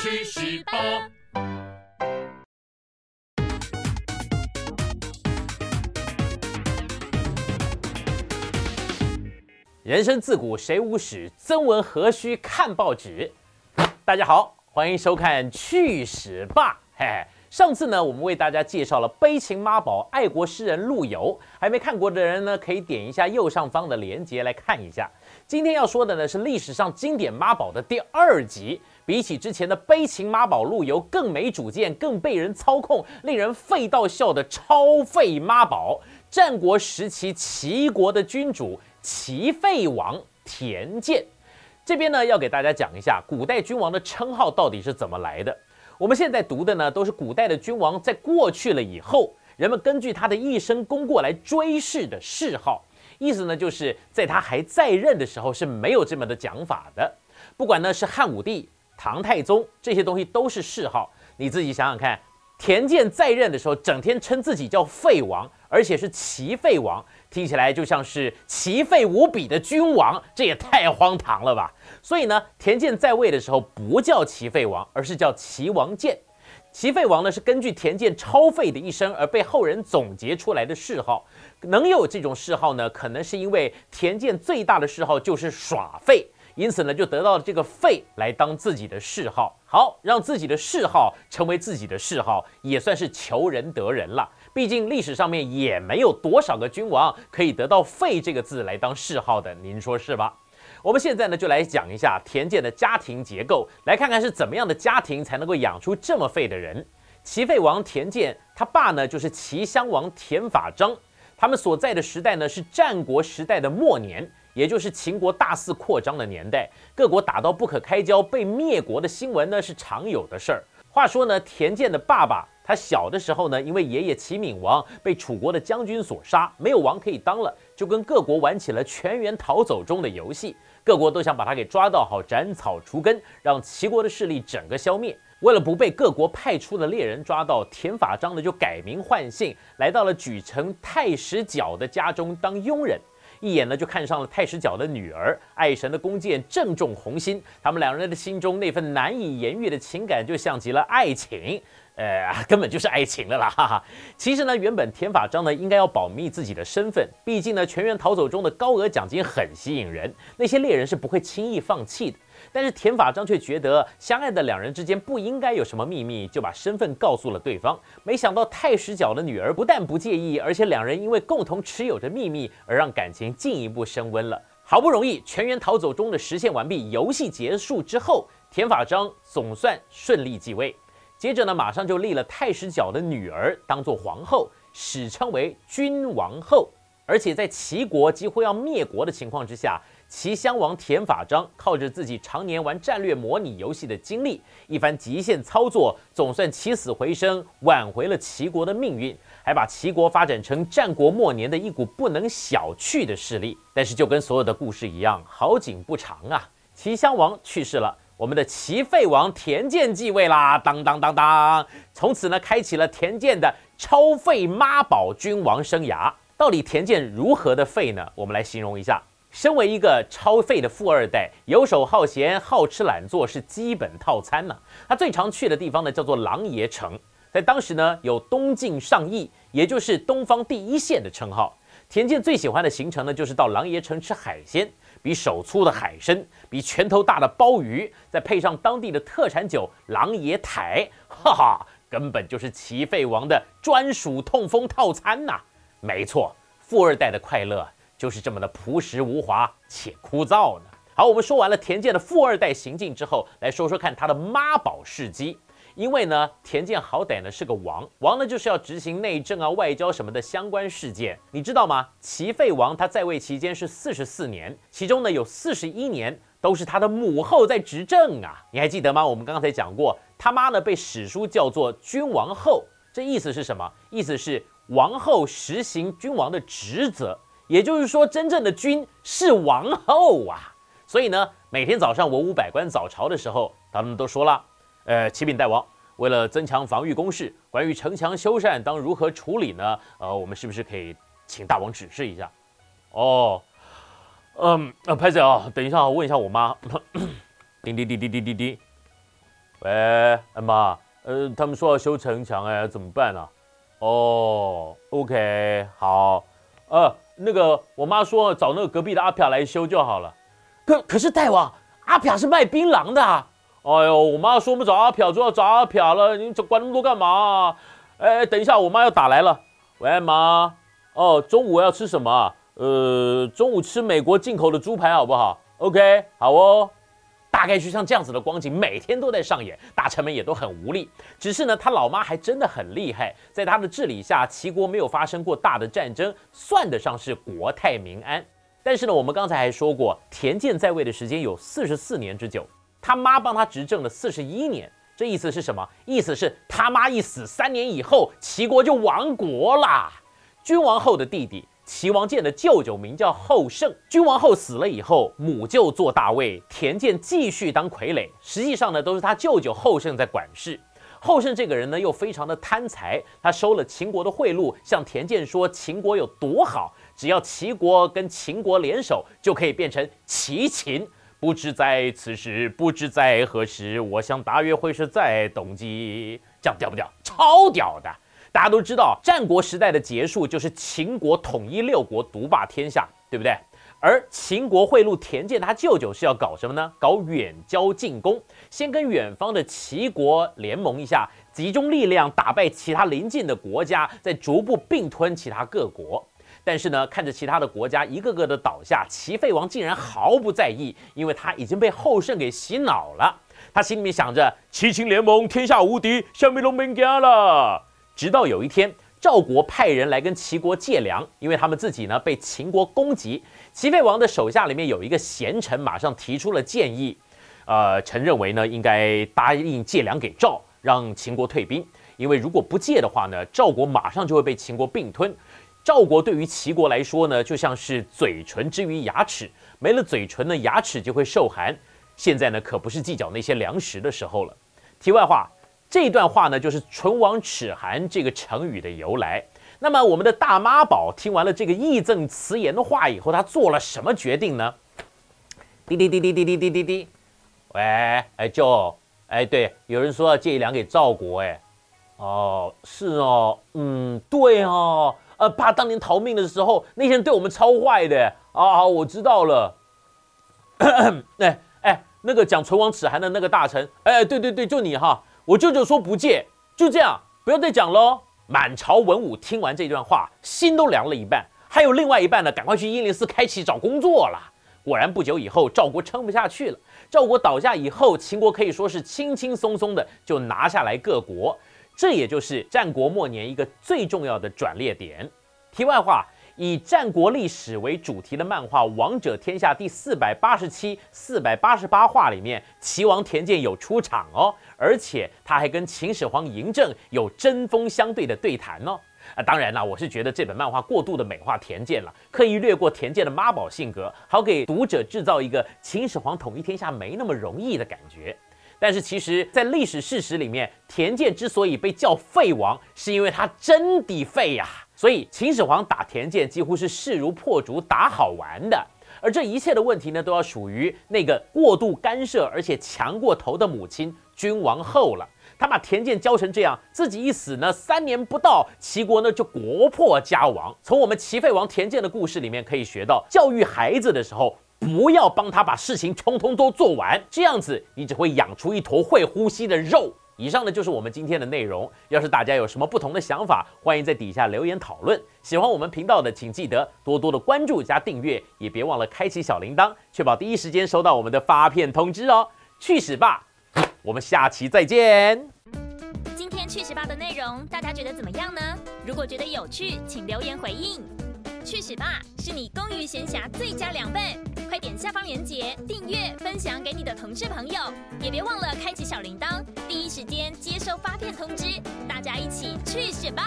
去十八。人生自古谁无死，曾闻何须看报纸。大家好，欢迎收看《去史吧》。嘿，上次呢，我们为大家介绍了悲情妈宝爱国诗人陆游，还没看过的人呢，可以点一下右上方的链接来看一下。今天要说的呢，是历史上经典妈宝的第二集。比起之前的悲情妈宝陆游，更没主见、更被人操控、令人废到笑的超废妈宝——战国时期齐国的君主。齐废王田健，这边呢要给大家讲一下古代君王的称号到底是怎么来的。我们现在读的呢都是古代的君王在过去了以后，人们根据他的一生功过来追谥的谥号。意思呢就是在他还在任的时候是没有这么的讲法的。不管呢是汉武帝、唐太宗这些东西都是谥号。你自己想想看，田健在任的时候整天称自己叫废王，而且是齐废王。听起来就像是齐废无比的君王，这也太荒唐了吧！所以呢，田健在位的时候不叫齐废王，而是叫齐王建。齐废王呢是根据田健超废的一生而被后人总结出来的谥号。能有这种谥号呢，可能是因为田健最大的嗜好就是耍废，因此呢就得到了这个废来当自己的谥号。好，让自己的谥号成为自己的谥号，也算是求人得人了。毕竟历史上面也没有多少个君王可以得到“废”这个字来当谥号的，您说是吧？我们现在呢就来讲一下田健的家庭结构，来看看是怎么样的家庭才能够养出这么废的人。齐废王田健，他爸呢就是齐襄王田法章，他们所在的时代呢是战国时代的末年，也就是秦国大肆扩张的年代，各国打到不可开交、被灭国的新闻呢是常有的事儿。话说呢，田健的爸爸。他小的时候呢，因为爷爷齐闵王被楚国的将军所杀，没有王可以当了，就跟各国玩起了全员逃走中的游戏。各国都想把他给抓到，好斩草除根，让齐国的势力整个消灭。为了不被各国派出的猎人抓到，田法章呢就改名换姓，来到了莒城太史角的家中当佣人。一眼呢就看上了太史角的女儿，爱神的弓箭正中红心，他们两人的心中那份难以言喻的情感，就像极了爱情。呃，根本就是爱情了啦，哈哈。其实呢，原本田法章呢应该要保密自己的身份，毕竟呢，全员逃走中的高额奖金很吸引人，那些猎人是不会轻易放弃的。但是田法章却觉得相爱的两人之间不应该有什么秘密，就把身份告诉了对方。没想到太史角的女儿不但不介意，而且两人因为共同持有着秘密而让感情进一步升温了。好不容易全员逃走中的实现完毕，游戏结束之后，田法章总算顺利继位。接着呢，马上就立了太史角的女儿当做皇后，史称为君王后。而且在齐国几乎要灭国的情况之下，齐襄王田法章靠着自己常年玩战略模拟游戏的经历，一番极限操作，总算起死回生，挽回了齐国的命运，还把齐国发展成战国末年的一股不能小觑的势力。但是就跟所有的故事一样，好景不长啊，齐襄王去世了。我们的齐废王田健继位啦，当当当当，从此呢，开启了田健的超废妈宝君王生涯。到底田健如何的废呢？我们来形容一下。身为一个超废的富二代，游手好闲、好吃懒做是基本套餐呢。他最常去的地方呢，叫做狼爷城，在当时呢，有东晋上亿，也就是东方第一县的称号。田健最喜欢的行程呢，就是到狼爷城吃海鲜。比手粗的海参，比拳头大的鲍鱼，再配上当地的特产酒狼爷台，哈哈，根本就是齐废王的专属痛风套餐呐！没错，富二代的快乐就是这么的朴实无华且枯燥呢。好，我们说完了田健的富二代行径之后，来说说看他的妈宝事迹。因为呢，田健好歹呢是个王，王呢就是要执行内政啊、外交什么的相关事件，你知道吗？齐废王他在位期间是四十四年，其中呢有四十一年都是他的母后在执政啊，你还记得吗？我们刚刚才讲过，他妈呢被史书叫做君王后，这意思是什么？意思是王后实行君王的职责，也就是说，真正的君是王后啊。所以呢，每天早上文武百官早朝的时候，他们都说了。呃，启禀大王，为了增强防御工事，关于城墙修缮当如何处理呢？呃，我们是不是可以请大王指示一下？哦，嗯，呃，拍子啊，等一下，我问一下我妈。叮叮叮叮叮叮叮。喂，妈，呃，他们说要修城墙，哎，怎么办啊？哦，OK，好，呃，那个我妈说找那个隔壁的阿飘来修就好了。可可是大王，阿飘是卖槟榔的。啊哎呦，我妈说我们找阿飘就要找阿飘了，你管那么多干嘛？哎，等一下，我妈要打来了。喂，妈，哦，中午要吃什么？呃，中午吃美国进口的猪排好不好？OK，好哦。大概就像这样子的光景，每天都在上演，大臣们也都很无力。只是呢，他老妈还真的很厉害，在他的治理下，齐国没有发生过大的战争，算得上是国泰民安。但是呢，我们刚才还说过，田健在位的时间有四十四年之久，他妈帮他执政了四十一年，这意思是什么？意思是他妈一死，三年以后，齐国就亡国啦。君王后的弟弟。齐王建的舅舅名叫后胜，君王后死了以后，母舅做大位，田健继续当傀儡。实际上呢，都是他舅舅后胜在管事。后胜这个人呢，又非常的贪财，他收了秦国的贿赂，向田健说秦国有多好，只要齐国跟秦国联手，就可以变成齐秦。不知在此时，不知在何时，我想大约会是在冬季。这样屌不屌？超屌的！大家都知道，战国时代的结束就是秦国统一六国，独霸天下，对不对？而秦国贿赂田健他舅舅是要搞什么呢？搞远交近攻，先跟远方的齐国联盟一下，集中力量打败其他邻近的国家，再逐步并吞其他各国。但是呢，看着其他的国家一个个的倒下，齐废王竟然毫不在意，因为他已经被后胜给洗脑了。他心里面想着，齐秦联盟，天下无敌，下面龙门家了。直到有一天，赵国派人来跟齐国借粮，因为他们自己呢被秦国攻击。齐废王的手下里面有一个贤臣，马上提出了建议。呃，臣认为呢，应该答应借粮给赵，让秦国退兵。因为如果不借的话呢，赵国马上就会被秦国并吞。赵国对于齐国来说呢，就像是嘴唇之于牙齿，没了嘴唇呢，牙齿就会受寒。现在呢，可不是计较那些粮食的时候了。题外话。这段话呢，就是“唇亡齿寒”这个成语的由来。那么，我们的大妈宝听完了这个义正辞严的话以后，他做了什么决定呢？滴滴滴滴滴滴滴滴滴，喂，哎，舅，哎，对，有人说要借一粮给赵国，哎，哦，是哦，嗯，对哦，呃，怕当年逃命的时候，那些人对我们超坏的，啊，我知道了。哎哎，那个讲“唇亡齿寒”的那个大臣，哎，对对对，就你哈。我舅舅说不借，就这样，不要再讲喽。满朝文武听完这段话，心都凉了一半，还有另外一半呢，赶快去一零四开启找工作了。果然不久以后，赵国撑不下去了。赵国倒下以后，秦国可以说是轻轻松松的就拿下来各国，这也就是战国末年一个最重要的转捩点。题外话。以战国历史为主题的漫画《王者天下》第四百八十七、四百八十八话里面，齐王田健有出场哦，而且他还跟秦始皇嬴政有针锋相对的对谈哦。啊，当然啦，我是觉得这本漫画过度的美化田健了，刻意略过田健的妈宝性格，好给读者制造一个秦始皇统一天下没那么容易的感觉。但是其实，在历史事实里面，田健之所以被叫废王，是因为他真的废呀。所以秦始皇打田健几乎是势如破竹，打好玩的。而这一切的问题呢，都要属于那个过度干涉而且强过头的母亲君王后了。他把田健教成这样，自己一死呢，三年不到，齐国呢就国破家亡。从我们齐废王田健的故事里面可以学到，教育孩子的时候，不要帮他把事情通通都做完，这样子你只会养出一坨会呼吸的肉。以上呢就是我们今天的内容。要是大家有什么不同的想法，欢迎在底下留言讨论。喜欢我们频道的，请记得多多的关注加订阅，也别忘了开启小铃铛，确保第一时间收到我们的发片通知哦。去死吧！我们下期再见。今天去死吧的内容，大家觉得怎么样呢？如果觉得有趣，请留言回应。去死吧是你工余闲暇最佳良伴，快点下方链接订阅分享给你的同事朋友，也别忘了开启小铃铛，第一时间接收发片通知。大家一起去死吧！